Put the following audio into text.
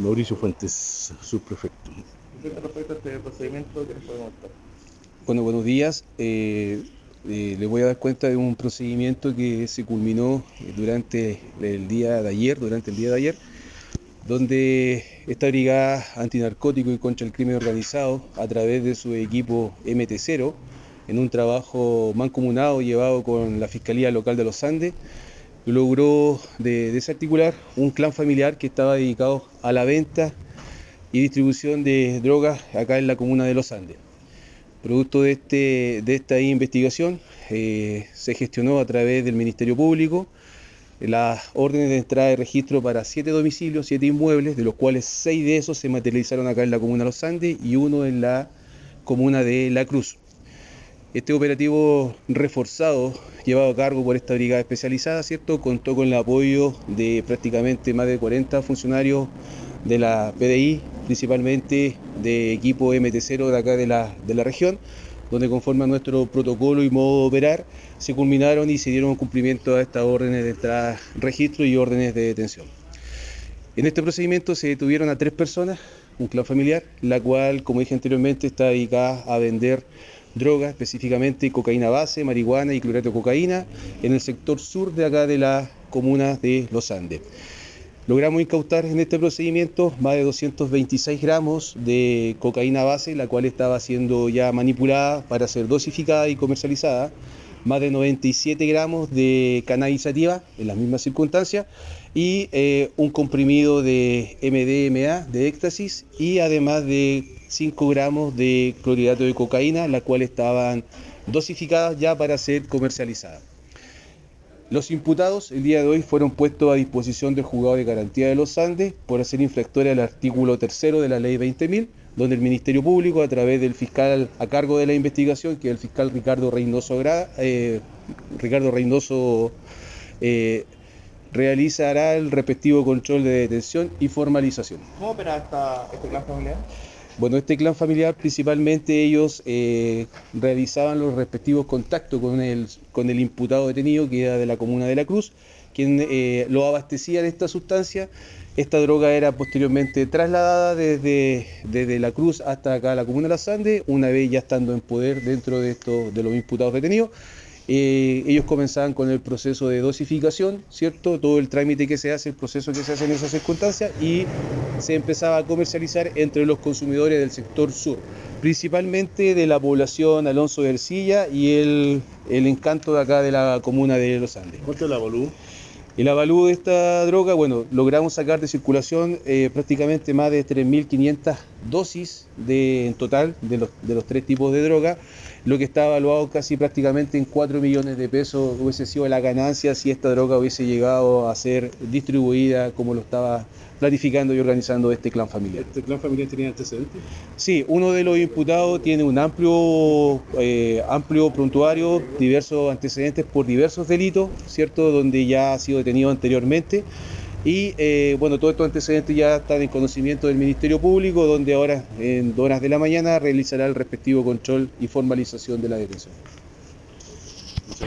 Mauricio Fuentes, subprefecto. respecto a este procedimiento que podemos Bueno, buenos días. Eh, eh, les voy a dar cuenta de un procedimiento que se culminó durante el día de ayer, durante el día de ayer, donde esta brigada antinarcótico y contra el crimen organizado, a través de su equipo MT0, en un trabajo mancomunado llevado con la Fiscalía Local de los Andes, logró desarticular un clan familiar que estaba dedicado a la venta y distribución de drogas acá en la comuna de Los Andes. Producto de, este, de esta investigación eh, se gestionó a través del Ministerio Público las órdenes de entrada y registro para siete domicilios, siete inmuebles, de los cuales seis de esos se materializaron acá en la comuna de Los Andes y uno en la comuna de La Cruz. Este operativo reforzado, llevado a cargo por esta brigada especializada, ¿cierto? contó con el apoyo de prácticamente más de 40 funcionarios de la PDI, principalmente de equipo MT0 de acá de la, de la región, donde conforme a nuestro protocolo y modo de operar, se culminaron y se dieron cumplimiento a estas órdenes de entrada, registro y órdenes de detención. En este procedimiento se detuvieron a tres personas, un clan familiar, la cual, como dije anteriormente, está dedicada a vender drogas, específicamente cocaína base, marihuana y clorato de cocaína, en el sector sur de acá de la comuna de Los Andes. Logramos incautar en este procedimiento más de 226 gramos de cocaína base, la cual estaba siendo ya manipulada para ser dosificada y comercializada, más de 97 gramos de cannabis en las mismas circunstancias y eh, un comprimido de MDMA, de éxtasis y además de 5 gramos de clorhidrato de cocaína, las cuales estaban dosificadas ya para ser comercializadas. Los imputados el día de hoy fueron puestos a disposición del juzgado de garantía de los Andes por hacer infractoria al artículo tercero de la ley 20.000, donde el Ministerio Público, a través del fiscal a cargo de la investigación, que es el fiscal Ricardo Reynoso, eh, Ricardo eh, realizará el respectivo control de detención y formalización. ¿Cómo opera esta, este clan familiar? Bueno, este clan familiar principalmente ellos eh, realizaban los respectivos contactos con el, con el imputado detenido que era de la comuna de La Cruz, quien eh, lo abastecía de esta sustancia. Esta droga era posteriormente trasladada desde, desde La Cruz hasta acá a la comuna de Las Andes, una vez ya estando en poder dentro de, esto, de los imputados detenidos. Eh, ellos comenzaban con el proceso de dosificación, ¿cierto? Todo el trámite que se hace, el proceso que se hace en esas circunstancias y se empezaba a comercializar entre los consumidores del sector sur, principalmente de la población Alonso de Ercilla y el, encanto de acá de la comuna de Los Andes. ¿Cuánto es la avalúo? El avalúo de esta droga, bueno, logramos sacar de circulación eh, prácticamente más de 3.500 dosis de, en total de los, de los tres tipos de droga lo que está evaluado casi prácticamente en 4 millones de pesos hubiese sido la ganancia si esta droga hubiese llegado a ser distribuida como lo estaba planificando y organizando este clan familiar. ¿Este clan familiar tenía antecedentes? Sí, uno de los imputados tiene un amplio, eh, amplio prontuario, diversos antecedentes por diversos delitos, ¿cierto? Donde ya ha sido detenido anteriormente. Y eh, bueno, todos estos antecedentes ya están en conocimiento del Ministerio Público, donde ahora en horas de la mañana realizará el respectivo control y formalización de la detención.